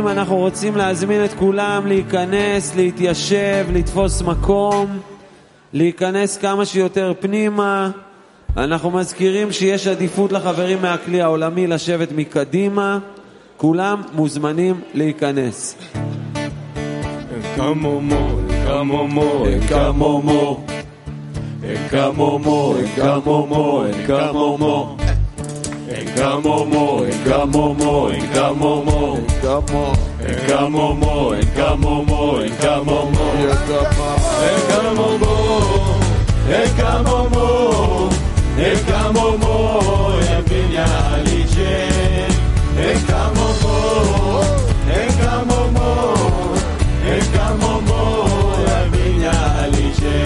חברים, אנחנו רוצים להזמין את כולם להיכנס, להתיישב, לתפוס מקום, להיכנס כמה שיותר פנימה. אנחנו מזכירים שיש עדיפות לחברים מהכלי העולמי לשבת מקדימה. כולם מוזמנים להיכנס. Encamomo, encamomo, encamomo. Encamomo, encamomo, encamomo. Engamomo, engamomo, engamomo, engamo, engamomo, engamomo, engamomo, engamomo, engamomo, engamomo, evinya lice, engamomo, engamomo, engamomo, evinya lice.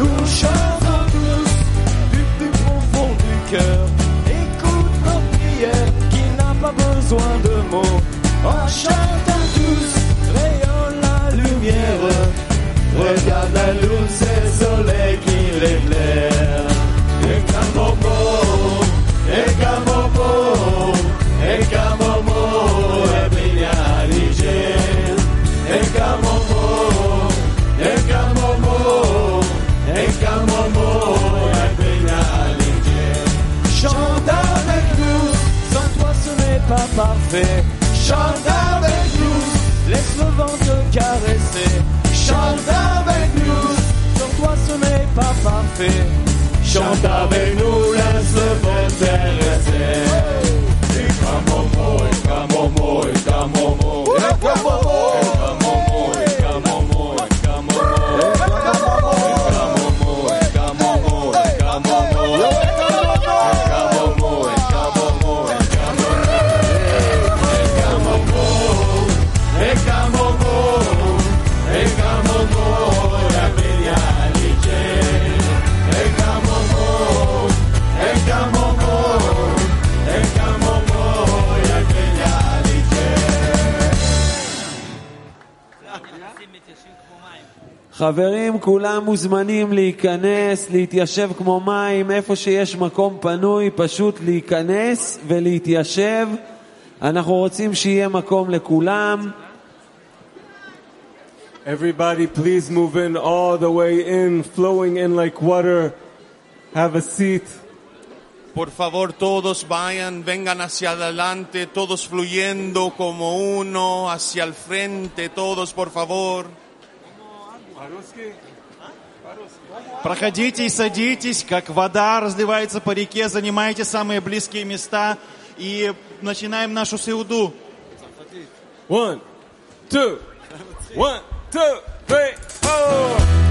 Nous chantons tous du plus profond du cœur. Besoin de mots. En chantant tous, rayonne la lumière. Regarde la luz, el soleil qui l'éclaire. Chante avec nous, laisse le vent te caresser. Chante avec nous, sans toi ce n'est pas parfait. Chante avec nous, laisse le vent t'intéresser. Encamomo, encamomo, encamomo, חברים, כולם מוזמנים להיכנס, להתיישב כמו מים, איפה שיש מקום פנוי, פשוט להיכנס ולהתיישב. אנחנו רוצים שיהיה מקום לכולם. Everybody, please move in all the way in, flowing in like water. Have a seat. Por favor, todos vayan, vengan hacia adelante, todos fluyendo como uno, hacia el frente, todos, por favor. Проходите и садитесь, как вода разливается по реке, занимайте самые близкие места и начинаем нашу сеуду. One, two, one, two, three, four.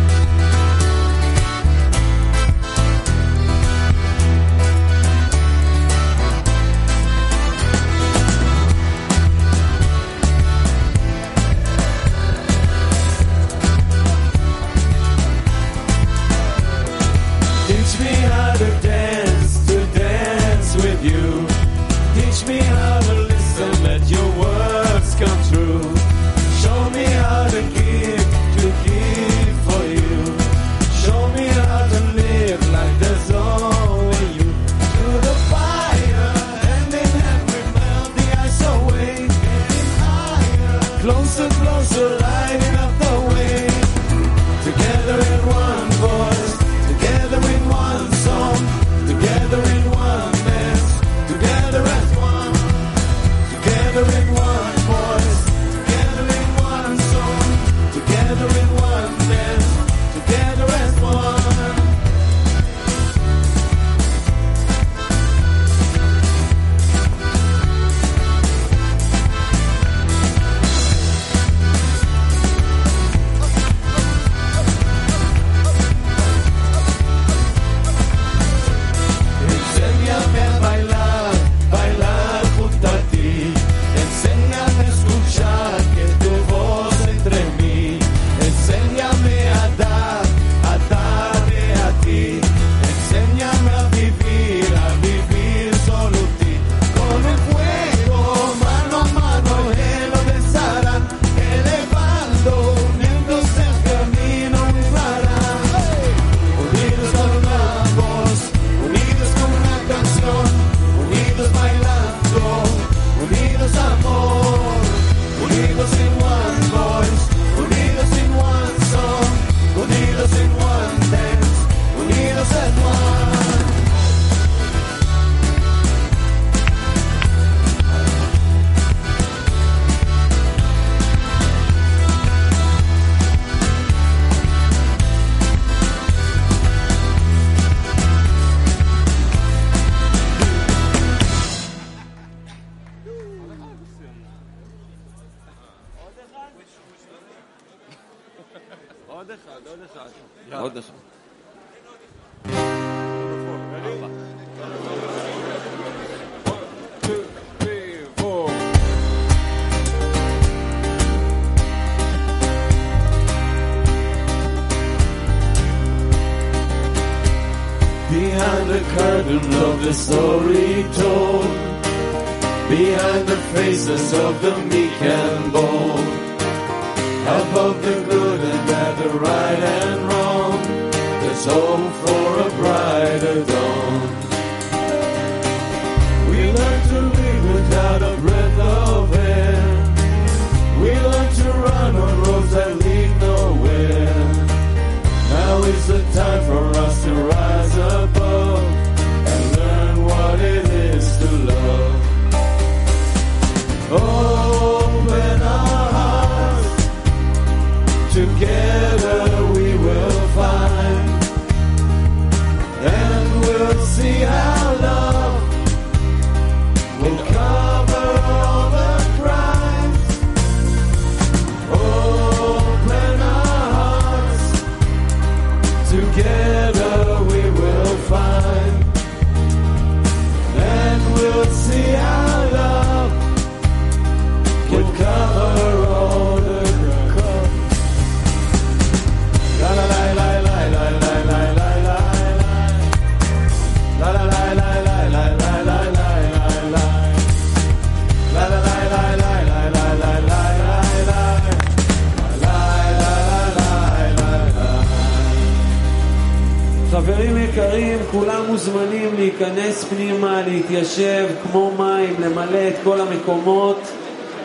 חברים, כולם מוזמנים להיכנס פנימה, להתיישב כמו מים, למלא את כל המקומות.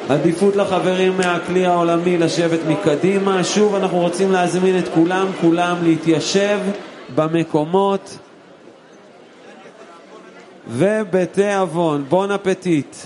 עדיפות לחברים מהכלי העולמי לשבת מקדימה. שוב, אנחנו רוצים להזמין את כולם, כולם להתיישב במקומות. ובתיאבון, בון אפטיט.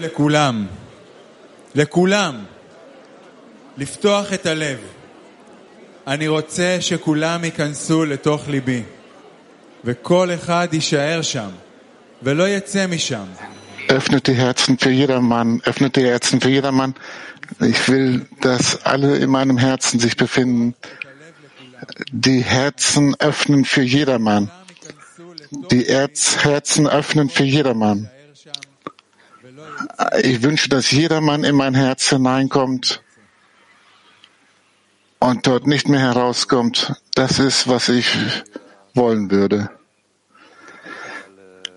לכולם, לכולם, לפתוח את הלב. אני רוצה שכולם ייכנסו לתוך ליבי, וכל אחד יישאר שם, ולא יצא משם. Öffnet die Herzen für jedermann, öffnet die Herzen für jedermann. Ich will, dass alle in meinem Herzen sich befinden. Die Herzen öffnen für jedermann. Die Erz Herzen öffnen für jedermann. Ich wünsche, dass jedermann in mein Herz hineinkommt und dort nicht mehr herauskommt. Das ist, was ich wollen würde.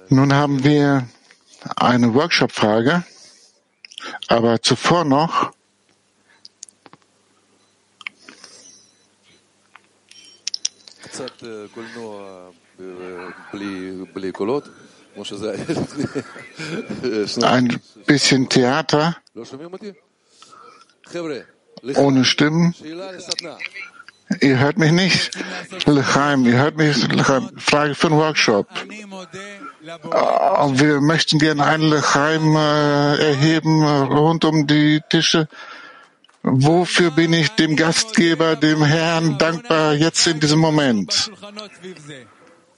Nun haben wir eine Workshop-Frage, aber zuvor noch Ein bisschen Theater ohne Stimmen. Ihr hört mich nicht, Lechaim, ihr hört mich, Lechaim. Frage für den Workshop. Ah, wir möchten gerne ein Lechaim äh, erheben äh, rund um die Tische. Wofür bin ich dem Gastgeber, dem Herrn dankbar jetzt in diesem Moment?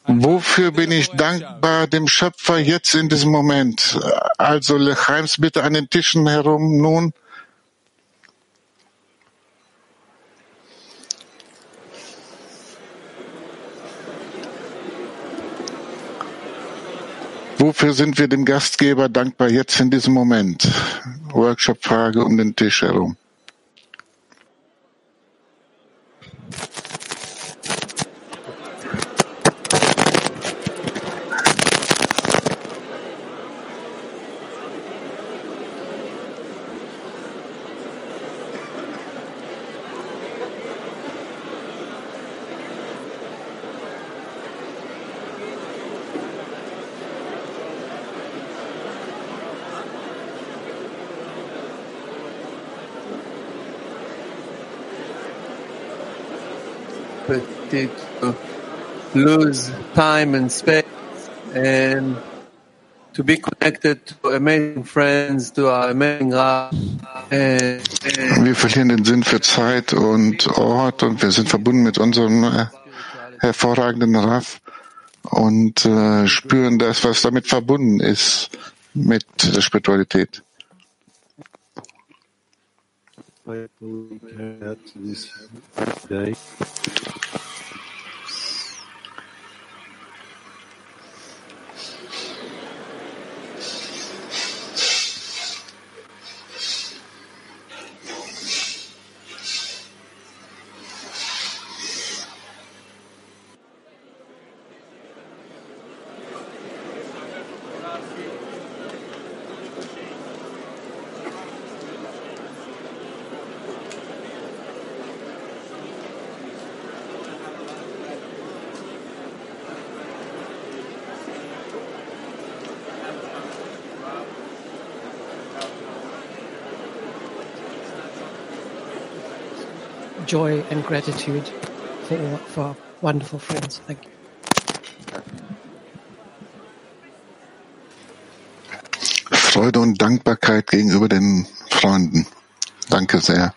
Wofür bin ich dankbar dem Schöpfer jetzt in diesem Moment? Also Lechaims bitte an den Tischen herum nun. Wofür sind wir dem Gastgeber dankbar jetzt in diesem Moment? Workshop-Frage um den Tisch herum. Petit to lose time and space and to be connected to amazing friends, to our amazing and Wir verlieren den Sinn für Zeit und Ort und wir sind verbunden mit unserem äh, hervorragenden Raff und äh, spüren das, was damit verbunden ist mit der Spiritualität. Joy and gratitude for all, for wonderful friends. Thank you. Freude und Dankbarkeit gegenüber den Freunden. Danke sehr.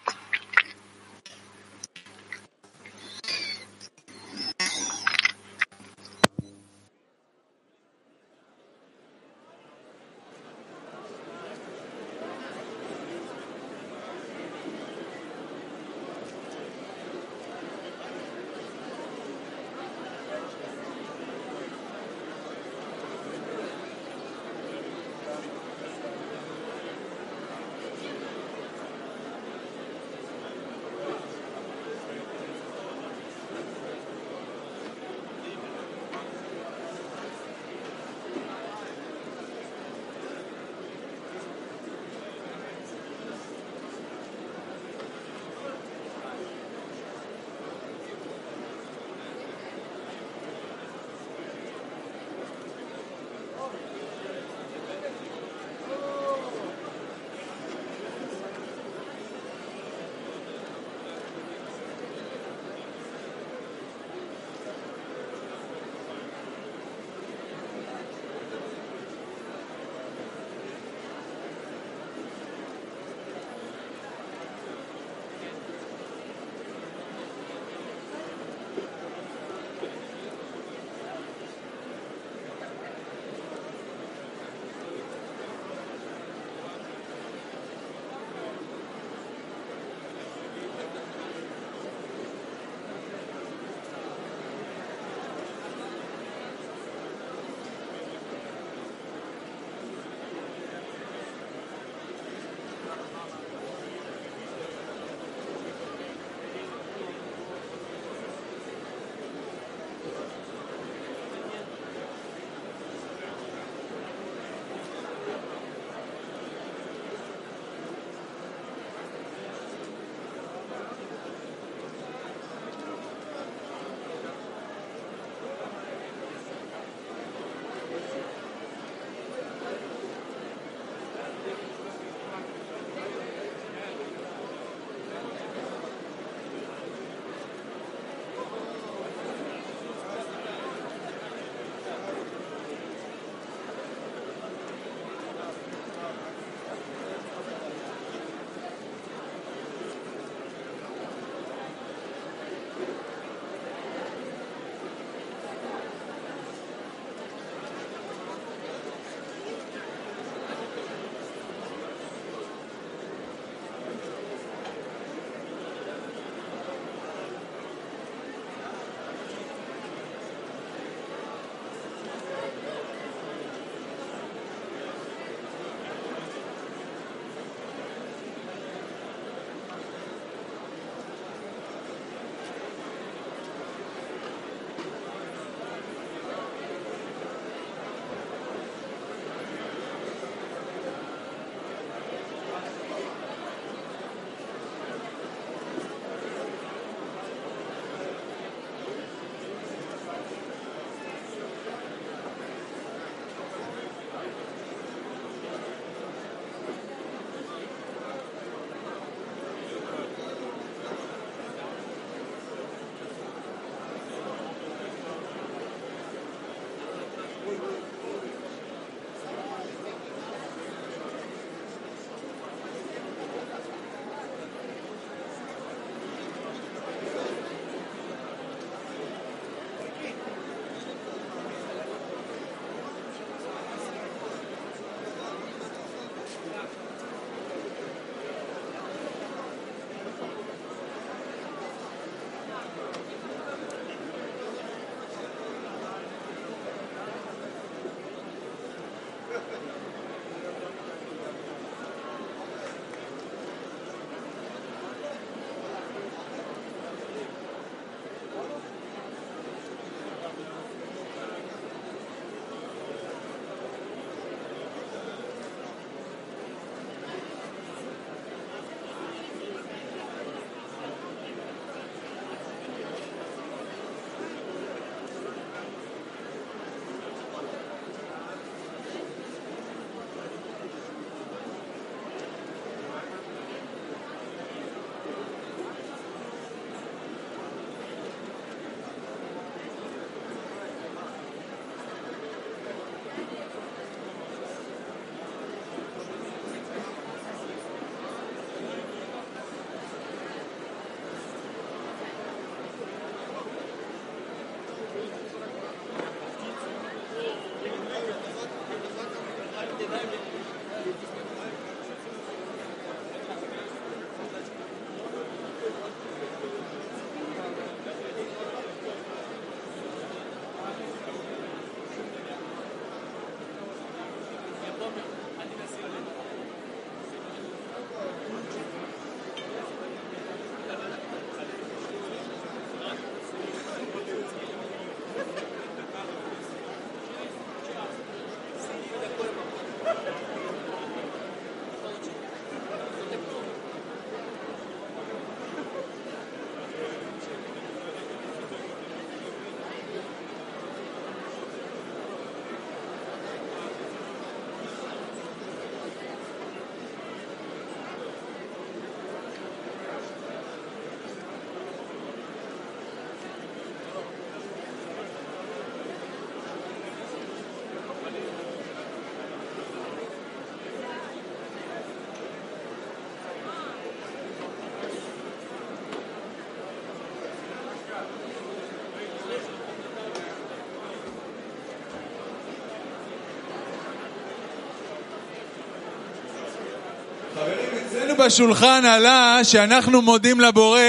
אצלנו בשולחן עלה שאנחנו מודים לבורא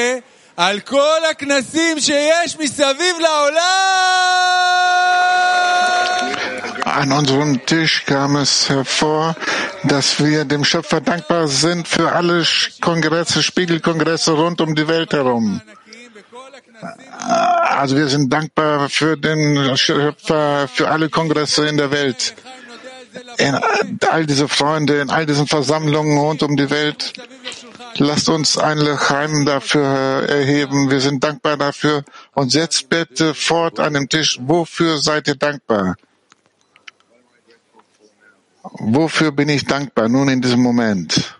על כל הכנסים שיש מסביב לעולם! An unserem Tisch kam es hervor, dass wir dem Schöpfer dankbar sind für alle Sch- Kongresse, Spiegelkongresse rund um die Welt herum. Also wir sind dankbar für den Schöpfer, für alle Kongresse in der Welt. In all diese Freunde, in all diesen Versammlungen rund um die Welt. Lasst uns ein Lechaim dafür erheben. Wir sind dankbar dafür. Und jetzt bitte fort an dem Tisch. Wofür seid ihr dankbar? Wofür bin ich dankbar nun in diesem Moment?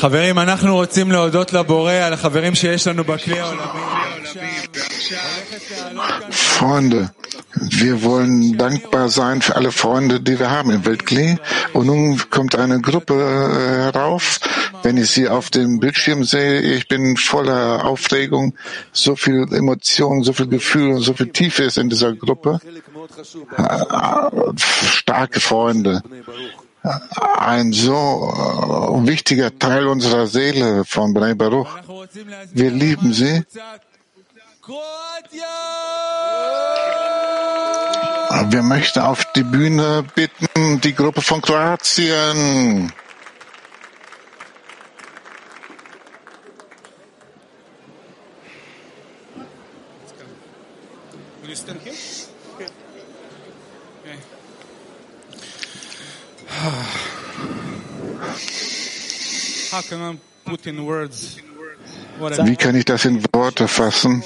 חברים, אנחנו רוצים להודות לבורא על החברים שיש לנו בכלי העולמי. Freunde, wir wollen dankbar sein für alle Freunde, die wir haben im Weltklee. Und nun kommt eine Gruppe äh, herauf. Wenn ich sie auf dem Bildschirm sehe, ich bin voller Aufregung. So viel Emotion, so viel Gefühl und so viel Tiefe ist in dieser Gruppe. Äh, Starke Freunde. Ein so äh, wichtiger Teil unserer Seele von Bnei Baruch. Wir lieben sie. Wir möchten auf die Bühne bitten, die Gruppe von Kroatien. Will you stand here? Okay. How can I put in words what I wie kann ich das in Worte fassen?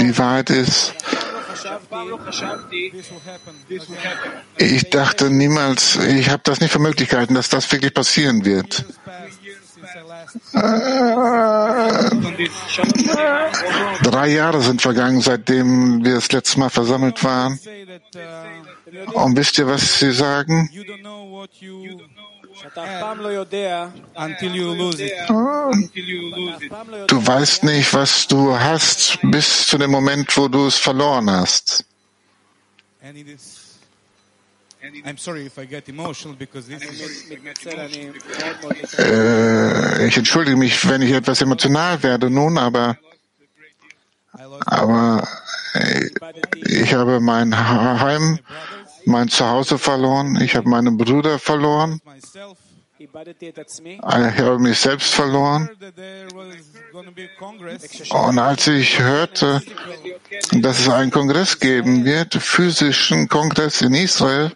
Die Wahrheit ist, ich dachte niemals, ich habe das nicht für Möglichkeiten, dass das wirklich passieren wird. Drei Jahre sind vergangen, seitdem wir das letzte Mal versammelt waren. Und wisst ihr, was sie sagen? Du weißt nicht, was du hast, bis zu dem Moment, wo du es verloren hast. Äh, ich entschuldige mich, wenn ich etwas emotional werde nun, aber, aber äh, ich habe mein Heim, mein Zuhause verloren, ich habe meine Brüder verloren, ich habe mich selbst verloren. Und als ich hörte, dass es einen Kongress geben wird, physischen Kongress in Israel,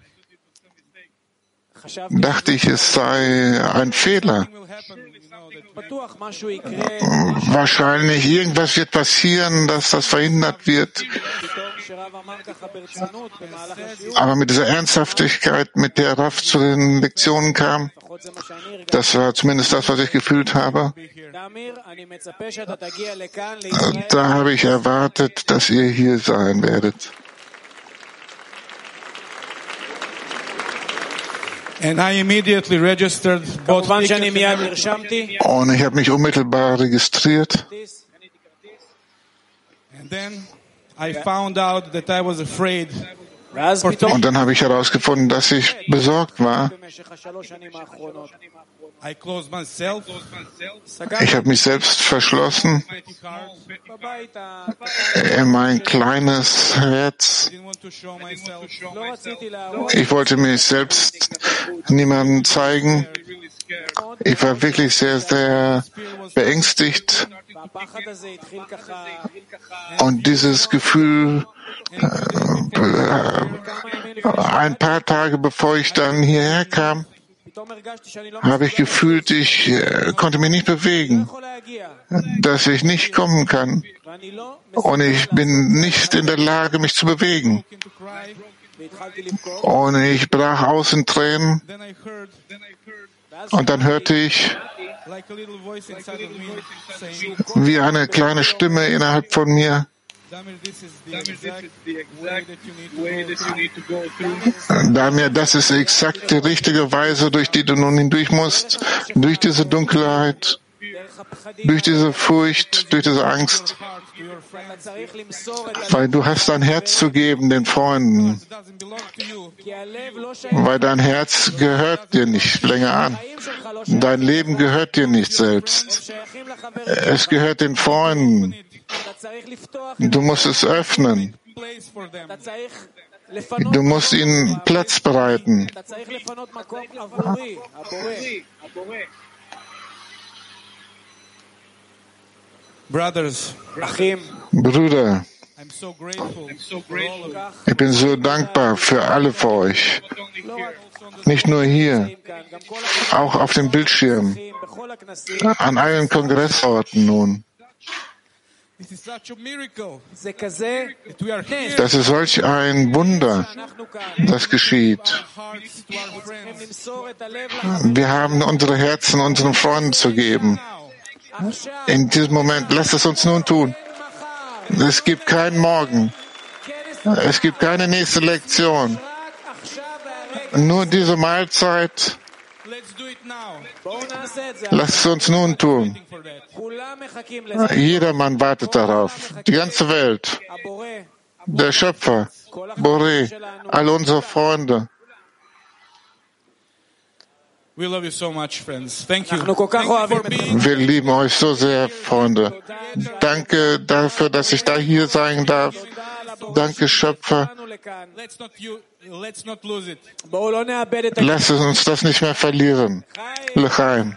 dachte ich, es sei ein Fehler. Wahrscheinlich irgendwas wird passieren, dass das verhindert wird. Aber mit dieser Ernsthaftigkeit, mit der Raf zu den Lektionen kam, das war zumindest das, was ich gefühlt habe. Da habe ich erwartet, dass ihr hier sein werdet. And I immediately registered both Und ich habe mich unmittelbar registriert. And then I found out that I was afraid und dann habe ich herausgefunden, dass ich besorgt war. Ich habe mich selbst verschlossen in mein kleines Herz. Ich wollte mich selbst niemandem zeigen. Ich war wirklich sehr, sehr beängstigt. Und dieses Gefühl, äh, ein paar Tage bevor ich dann hierher kam, habe ich gefühlt, ich äh, konnte mich nicht bewegen, dass ich nicht kommen kann. Und ich bin nicht in der Lage, mich zu bewegen. Und ich brach aus in Tränen. Und dann hörte ich, wie eine kleine Stimme innerhalb von mir, Damir, das ist exakt die richtige Weise, durch die du nun hindurch musst, durch diese Dunkelheit, durch diese Furcht, durch diese Angst, weil du hast dein Herz zu geben den Freunden, weil dein Herz gehört dir nicht länger an, dein Leben gehört dir nicht selbst, es gehört den Freunden. Du musst es öffnen. Du musst ihnen Platz bereiten. Brothers, Brüder, ich bin so dankbar für alle von euch. Nicht nur hier, auch auf dem Bildschirm, an allen Kongressorten nun. Das ist solch ein Wunder, das geschieht. Wir haben unsere Herzen unseren Freunden zu geben. In diesem Moment, lasst es uns nun tun. Es gibt keinen Morgen. Es gibt keine nächste Lektion. Nur diese Mahlzeit. Lasst es uns nun tun. Jedermann wartet darauf. Die ganze Welt. Der Schöpfer, Boré, all unsere Freunde. We love you so much, friends. Thank you. Thank you for being Wir lieben euch so sehr, Freunde. Danke dafür, dass ich da hier sein darf. Danke, Schöpfer. Lass uns das nicht mehr verlieren. Lechaim.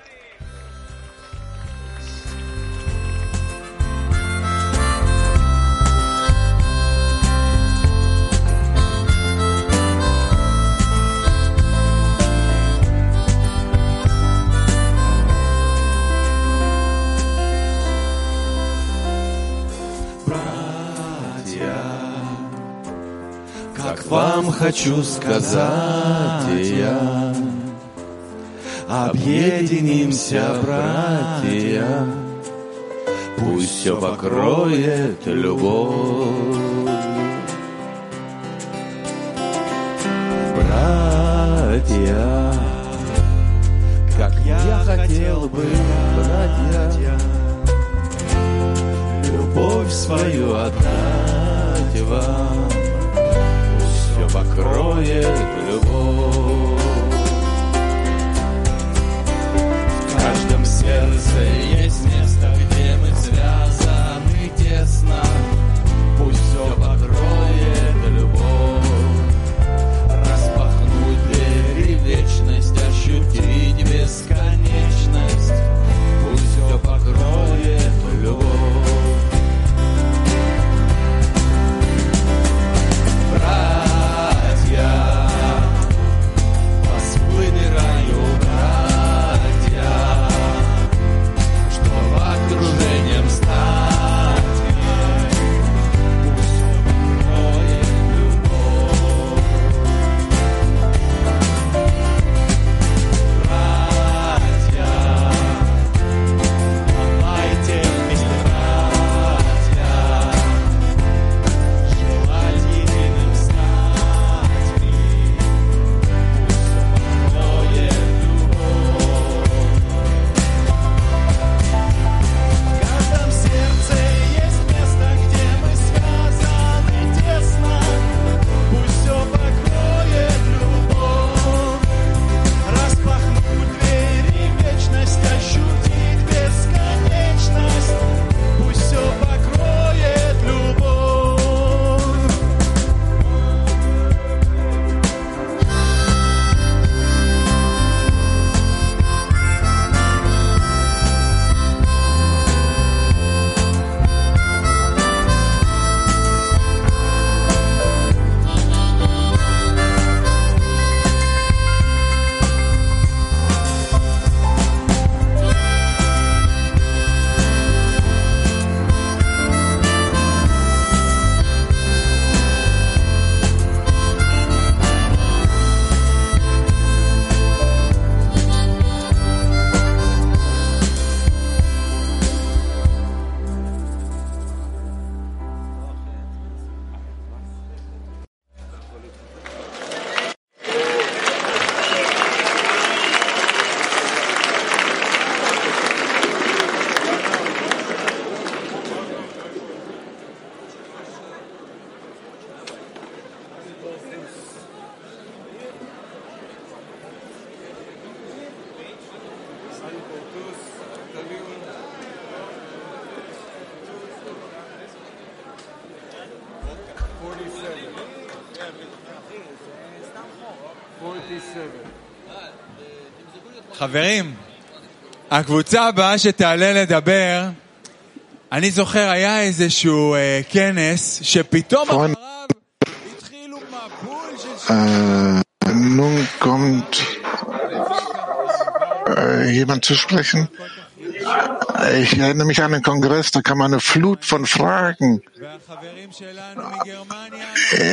Вам хочу сказать я, Объединимся, братья, Пусть все покроет любовь. Братья, как я хотел бы, братья, Любовь свою отдать вам покроет любовь. В каждом сердце есть место, где мы связаны тесно. Пусть все покроет любовь. Распахнуть двери вечность, ощутить бесконечность. Пусть все покроет любовь. חברים, הקבוצה הבאה שתעלה לדבר אני זוכר, היה איזשהו אה, כנס שפתאום Freunde, äh, nun kommt äh, jemand zu sprechen. Ich erinnere mich an den Kongress, da kam eine Flut von Fragen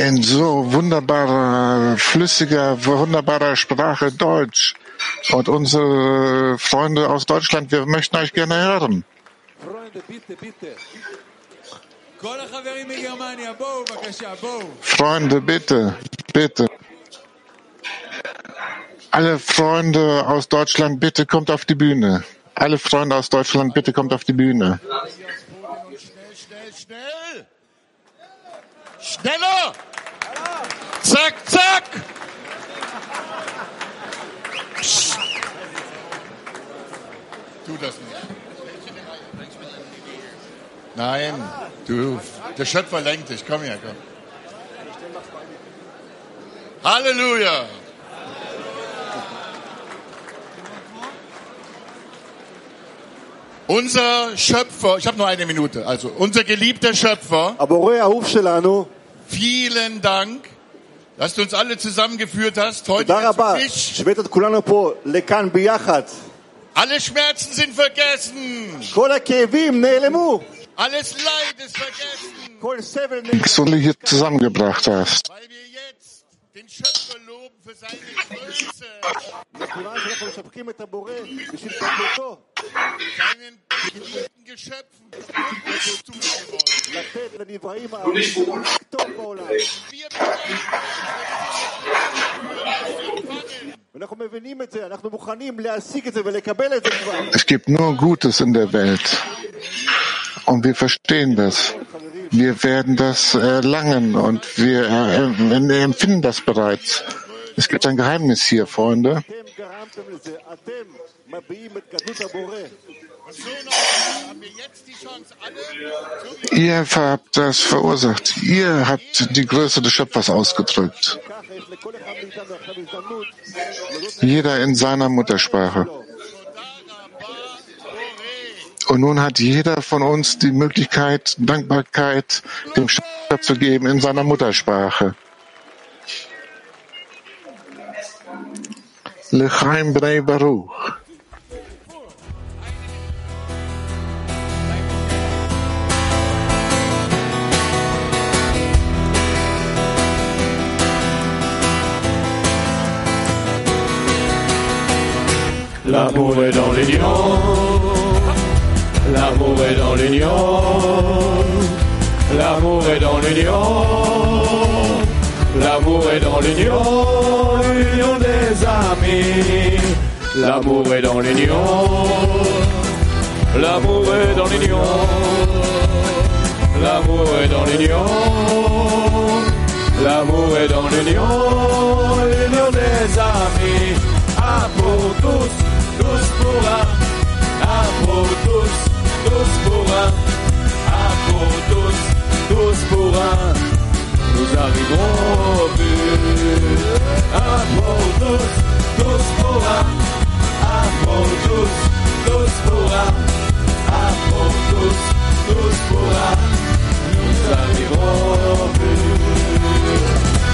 in so wunderbarer, flüssiger, wunderbarer Sprache Deutsch. Und unsere Freunde aus Deutschland, wir möchten euch gerne hören. Freunde, bitte, bitte. Alle Freunde aus Deutschland, bitte kommt auf die Bühne. Alle Freunde aus Deutschland, bitte kommt auf die Bühne. Schnell, schnell, schnell. Schneller! Tu das nicht. Nein, du, der Schöpfer lenkt dich. Komm her, komm. Halleluja! Unser Schöpfer, ich habe nur eine Minute, also unser geliebter Schöpfer, vielen Dank, dass du uns alle zusammengeführt hast heute alle Schmerzen sind vergessen. Alles Leid ist vergessen. Nichts du hier zusammengebracht hast. Weil wir jetzt den Schöpfer loben für seine Größe. Seinen geliebten Geschöpfen und nicht tun geworden. Wir es gibt nur Gutes in der Welt. Und wir verstehen das. Wir werden das erlangen und wir empfinden das bereits. Es gibt ein Geheimnis hier, Freunde. Ihr habt das verursacht. Ihr habt die Größe des Schöpfers ausgedrückt. Jeder in seiner Muttersprache. Und nun hat jeder von uns die Möglichkeit, Dankbarkeit dem Schöpfer zu geben in seiner Muttersprache. Lechaim Brei Baruch. L'amour est dans l'union. L'amour est dans l'union. L'amour est dans l'union. L'amour est dans l'union. L'union des amis. L'amour est dans l'union. L'amour est dans l'union. L'amour est dans l'union. L'amour est dans l'union. L'union des amis. Un pour tous, boa, a todos dos boa, a todos dos boa, nous arrivons au but. A todos dos boa, a todos dos boa, a todos dos boa, nous arrivons au but.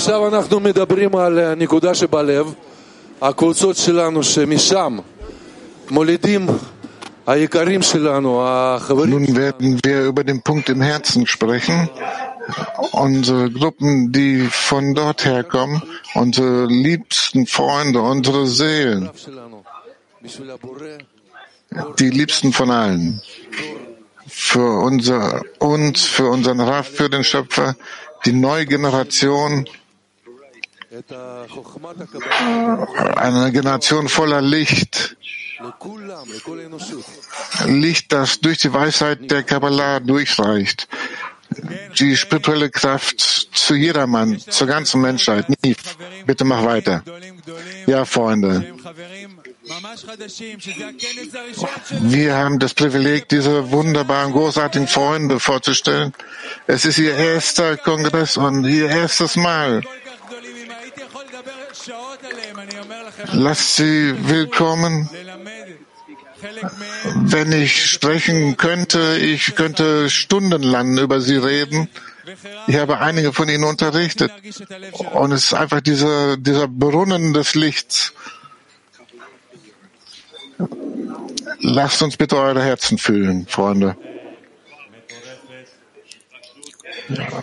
עכשיו אנחנו מדברים על הנקודה שבלב, הקבוצות שלנו שמשם מולידים היקרים שלנו, החברים Nun werden wir über den Punkt im Herzen sprechen. Unsere Gruppen, die von dort herkommen, unsere liebsten Freunde, unsere Seelen, שלנו, בשביל הבורא, die liebsten von allen. Für unser, uns, für unseren Raff, für den Schöpfer, die neue Generation, את חוכמת הקבלה eine Generation voller Licht. Licht, das durch die Weisheit der Kabbalah durchreicht. Die spirituelle Kraft zu jedermann, zur ganzen Menschheit. Nief, bitte mach weiter. Ja, Freunde. Wir haben das Privileg, diese wunderbaren, großartigen Freunde vorzustellen. Es ist ihr erster Kongress und ihr erstes Mal. Lasst sie willkommen. Wenn ich sprechen könnte, ich könnte stundenlang über sie reden. Ich habe einige von ihnen unterrichtet. Und es ist einfach dieser, dieser Brunnen des Lichts. Lasst uns bitte eure Herzen fühlen, Freunde.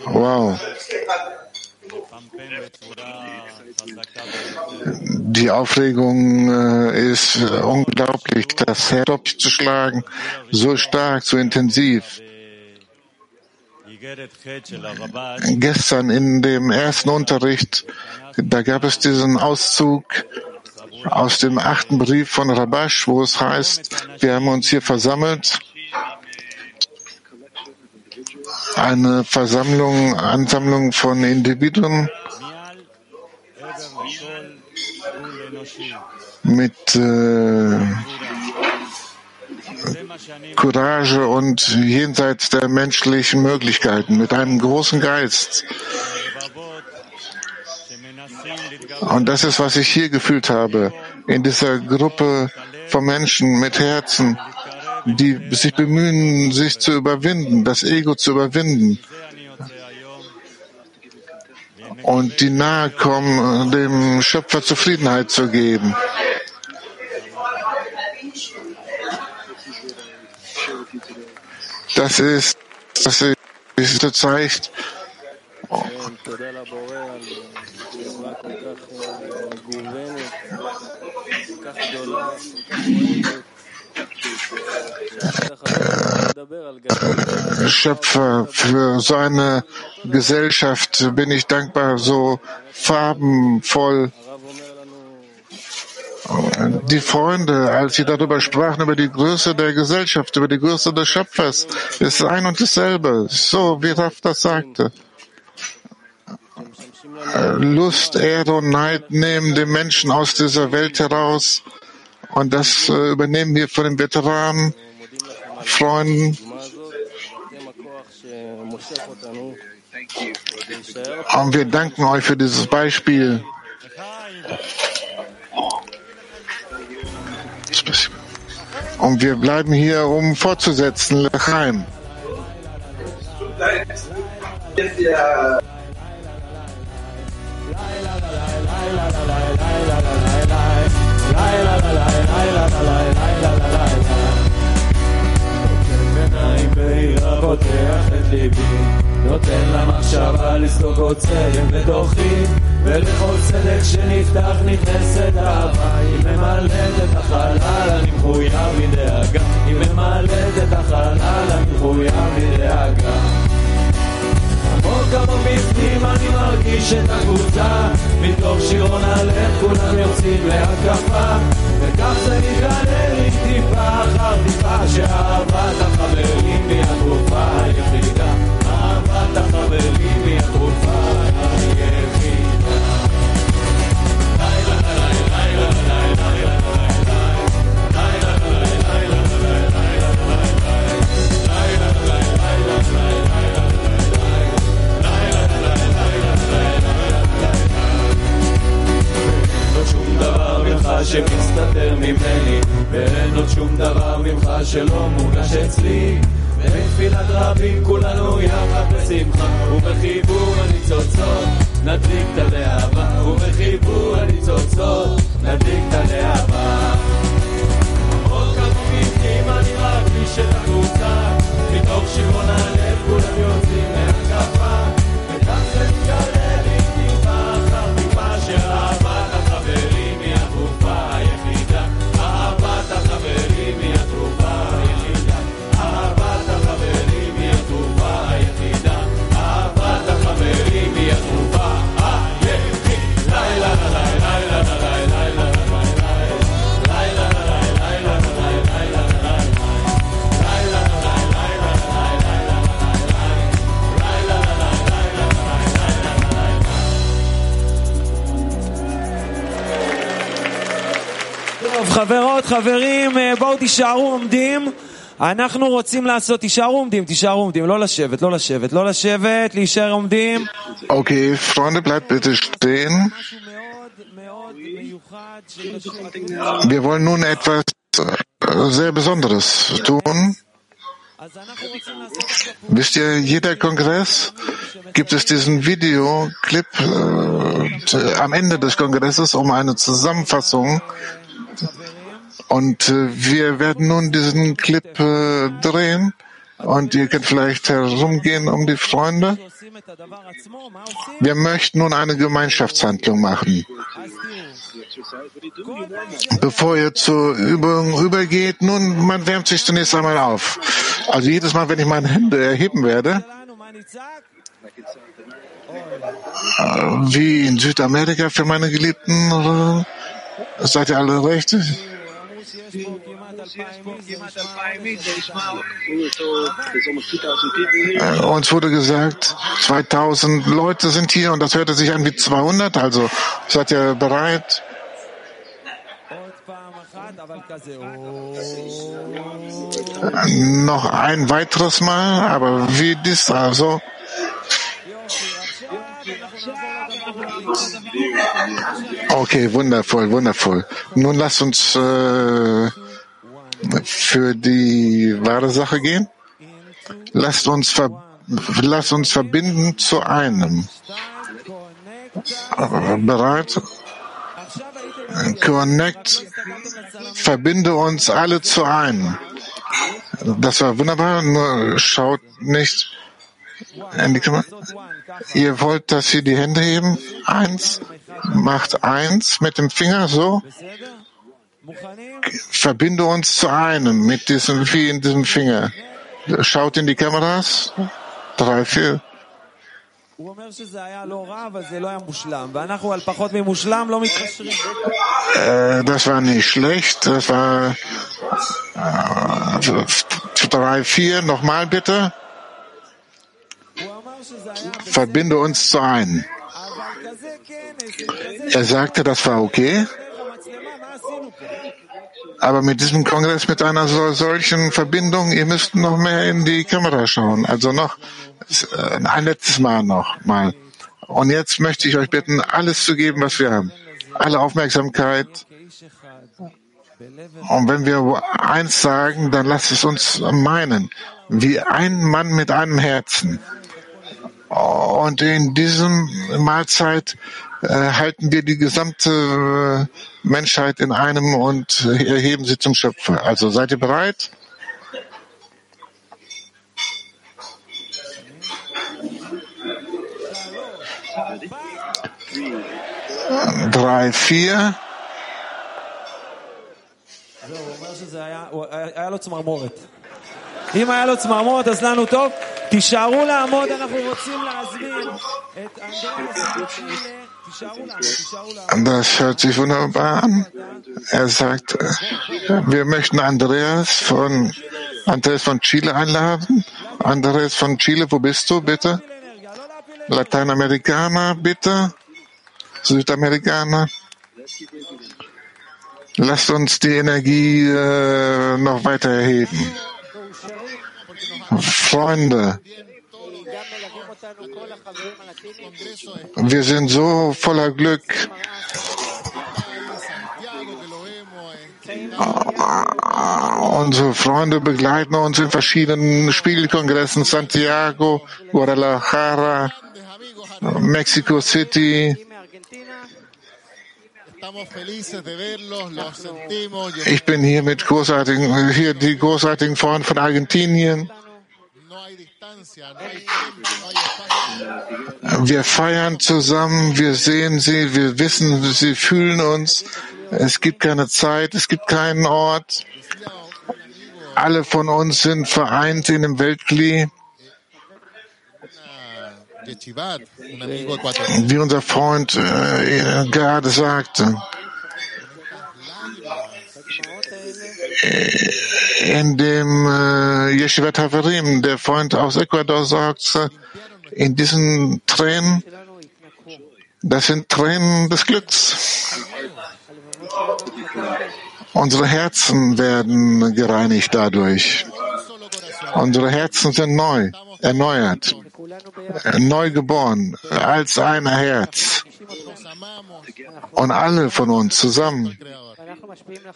Wow. Die Aufregung äh, ist unglaublich, das Herz abzuschlagen, so stark, so intensiv. Gestern in dem ersten Unterricht, da gab es diesen Auszug aus dem achten Brief von Rabash, wo es heißt, wir haben uns hier versammelt, eine Versammlung, Ansammlung von Individuen, mit äh, Courage und jenseits der menschlichen Möglichkeiten, mit einem großen Geist. Und das ist, was ich hier gefühlt habe, in dieser Gruppe von Menschen mit Herzen, die sich bemühen, sich zu überwinden, das Ego zu überwinden und die nahe kommen, dem Schöpfer Zufriedenheit zu geben. Das ist, das ist, das zeigt, Schöpfer, für so eine Gesellschaft bin ich dankbar, so farbenvoll. Die Freunde, als sie darüber sprachen, über die Größe der Gesellschaft, über die Größe des Schöpfers, ist ein und dasselbe. So wie Raff das sagte. Lust, Ehre und Neid nehmen den Menschen aus dieser Welt heraus. Und das äh, übernehmen wir von den Veteranen, Freunden. Und wir danken euch für dieses Beispiel. Und wir bleiben hier, um fortzusetzen, Lachaim. Yeah. פותח את ליבי נותן למחשבה לסלוק עוצרים בתוכי ולכל צדק שנפתח נכנסת אהבה היא ממלאת את החלל אני מחויב מדאגה היא ממלאת את החלל אני מחויב מדאגה עמוק עמוק בפנים אני מרגיש את הקבוצה מתוך שירון הלב כולם יוצאים להקפה תישארו עומדים. אנחנו רוצים לעשות, תישארו עומדים, תישארו עומדים, לא לשבת, לא לשבת, לא לשבת, להישאר עומדים. Okay, Freunde, bleibt bitte stehen. Wir wollen nun etwas äh, sehr Besonderes tun. Wisst ihr, jeder Kongress gibt es diesen Videoclip äh, am Ende des Kongresses um eine Zusammenfassung. und äh, wir werden nun diesen Clip äh, drehen. Und ihr könnt vielleicht herumgehen um die Freunde. Wir möchten nun eine Gemeinschaftshandlung machen. Bevor ihr zur Übung übergeht, nun, man wärmt sich zunächst einmal auf. Also jedes Mal, wenn ich meine Hände erheben werde, äh, wie in Südamerika für meine Geliebten, seid ihr alle recht? Äh, Uns wurde gesagt, 2000 Leute sind hier und das hörte sich an wie 200. Also seid ihr bereit? Noch ein weiteres Mal, aber wie dies also. Okay, wundervoll, wundervoll. Nun lasst uns äh, für die wahre Sache gehen. Lasst uns, ver lasst uns verbinden zu einem. Bereit? Connect, verbinde uns alle zu einem. Das war wunderbar, nur schaut nicht. Ihr wollt, dass sie die Hände heben? Eins, macht eins mit dem Finger so. Verbinde uns zu einem mit diesem, wie in diesem Finger. Schaut in die Kameras. Drei, vier. Äh, das war nicht schlecht, das war äh, drei, vier, nochmal bitte. Verbinde uns zu einem. Er sagte, das war okay. Aber mit diesem Kongress, mit einer so, solchen Verbindung, ihr müsst noch mehr in die Kamera schauen. Also noch äh, ein letztes Mal noch mal. Und jetzt möchte ich euch bitten, alles zu geben, was wir haben. Alle Aufmerksamkeit. Und wenn wir eins sagen, dann lasst es uns meinen. Wie ein Mann mit einem Herzen. Und in diesem Mahlzeit äh, halten wir die gesamte äh, Menschheit in einem und erheben sie zum Schöpfer. Also seid ihr bereit? Drei, vier. זהו, הוא אומר שזה היה, הוא- היה לו צמרמורת. אם היה לו צמרמורת, אז לנו טוב. תישארו לעמוד, אנחנו רוצים להזמין את אנדריאס מצ'ילה. תישארו לעמוד, תישארו לעמוד. Das hört sich wunderbar an. Er sagt, äh, wir möchten Andreas von, Andreas von Chile einladen. Andreas von Chile, wo bist du, bitte? Lateinamerikaner, bitte? Südamerikaner? Lasst uns die Energie äh, noch weiter erheben. Freunde, wir sind so voller Glück. Unsere Freunde begleiten uns in verschiedenen Spiegelkongressen, Santiago, Guadalajara. Mexico City. Ich bin hier mit großartigen, hier die großartigen Freunde von Argentinien. Wir feiern zusammen, wir sehen sie, wir wissen, sie fühlen uns. Es gibt keine Zeit, es gibt keinen Ort. Alle von uns sind vereint in dem Weltkli. Wie unser Freund äh, gerade sagte, in dem äh, Yeshiva Haverim, der Freund aus Ecuador sagte, in diesen Tränen, das sind Tränen des Glücks. Unsere Herzen werden gereinigt dadurch. Unsere Herzen sind neu, erneuert, neu geboren, als ein Herz. Und alle von uns zusammen.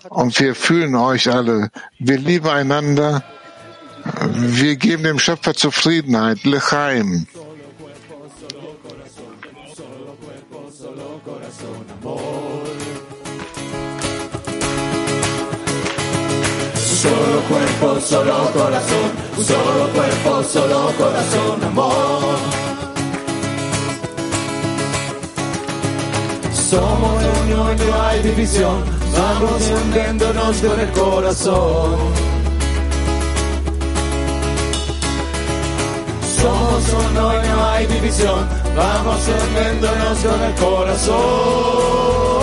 Und wir fühlen euch alle. Wir lieben einander. Wir geben dem Schöpfer Zufriedenheit, Lechaim. Solo cuerpo, solo corazón, solo cuerpo, solo corazón, amor. Somos unión, no hay división, vamos hundiéndonos con el corazón. Somos uno y no hay división, vamos hundiéndonos con el corazón.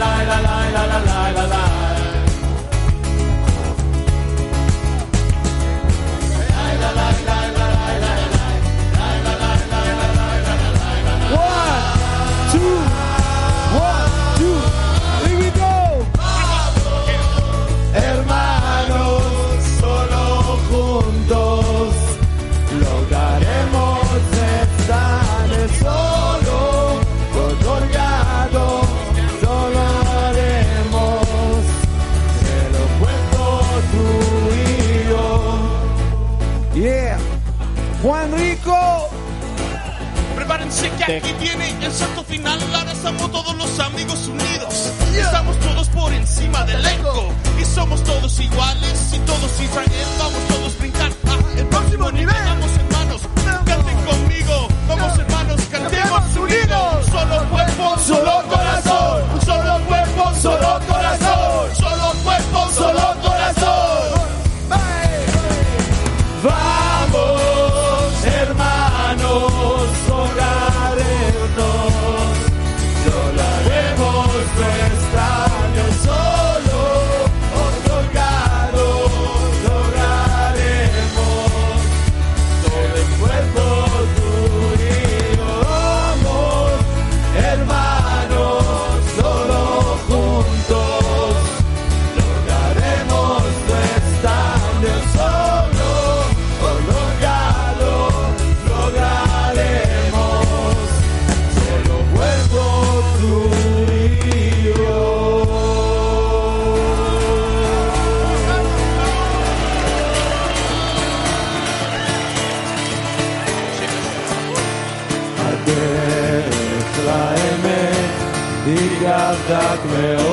aquí viene el salto final. Ahora estamos todos los amigos unidos. Estamos todos por encima del elenco. Y somos todos iguales y todos Israel. Vamos todos a brincar a el próximo nivel. Vamos hermanos, canten conmigo. Vamos hermanos, cantemos unidos. Solo cuerpo, solo corazón. Well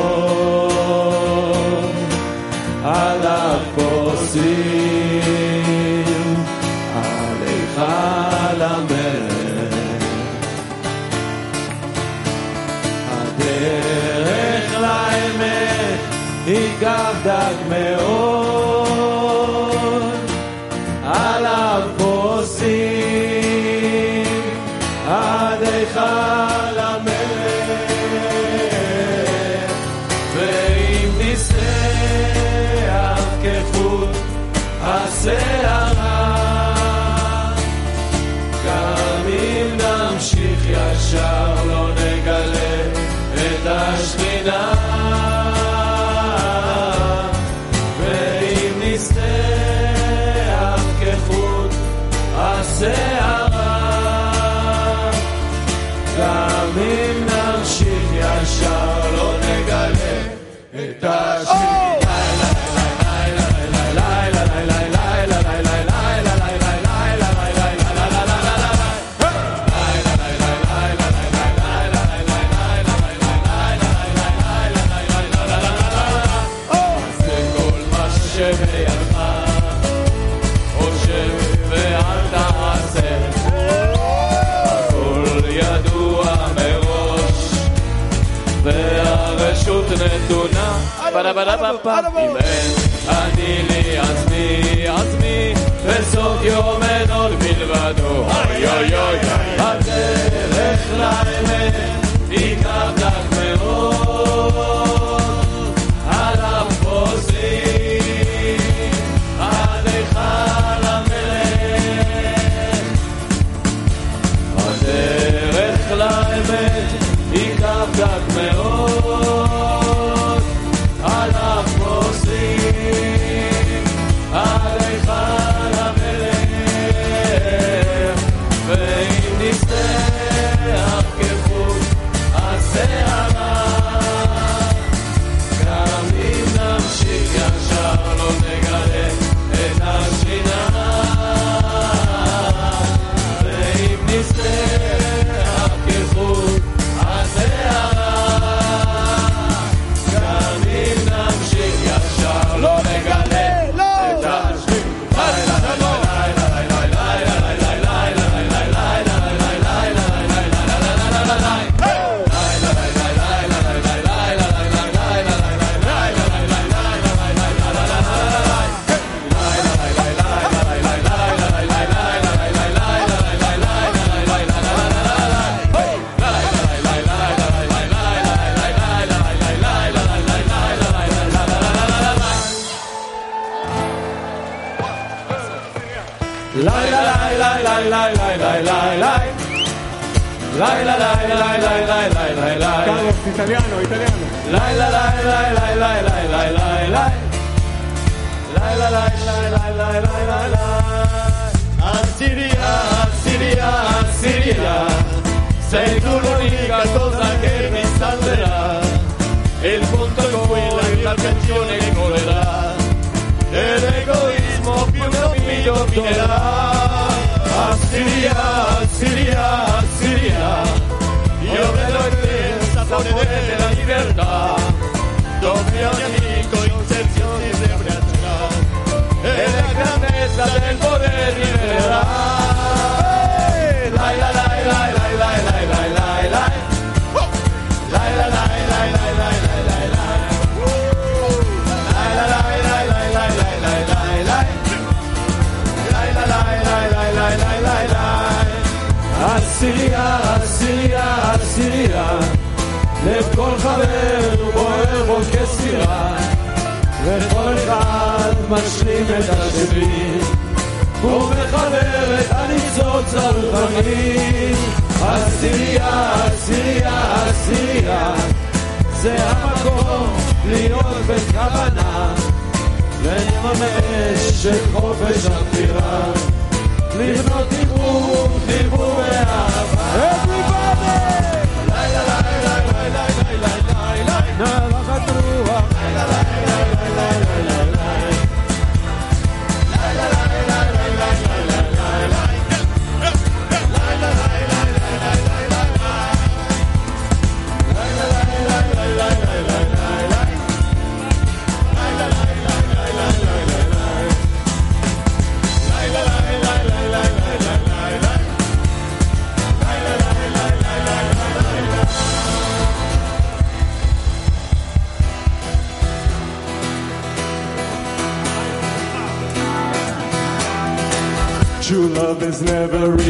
אני לעצמי, עצמי, בסוף יומנו בלבדו, אוי אוי אוי, הדרך לה italiano, italiano. Lai la lai lai lai lai lai lai lai lai. Lai la lai lai lai lai lai lai lai. Asiria, Asiria, Asiria. Sei tu l'unica cosa che mi salverà. Il punto in cui la mia canzone ricorrerà. E l'egoismo più mio mi dominerà. Asiria, Asiria, Asiria de la libertad, Torreón y Concepción y Rebrachón, es la grandeza del poder liberal. La la la la la la la la la la la la la la la la la la la la לכל חבר בוער בו כסירה וכל אחד משלים את השני ומחבר את הניצוץ הרוחני עשירייה, עשירייה, עשירייה זה המקום להיות בכוונה ולממש את חופש הבחירה. לבנות חיבור, חיבור ואהבה. לילה lay, lay, lay, lay. Never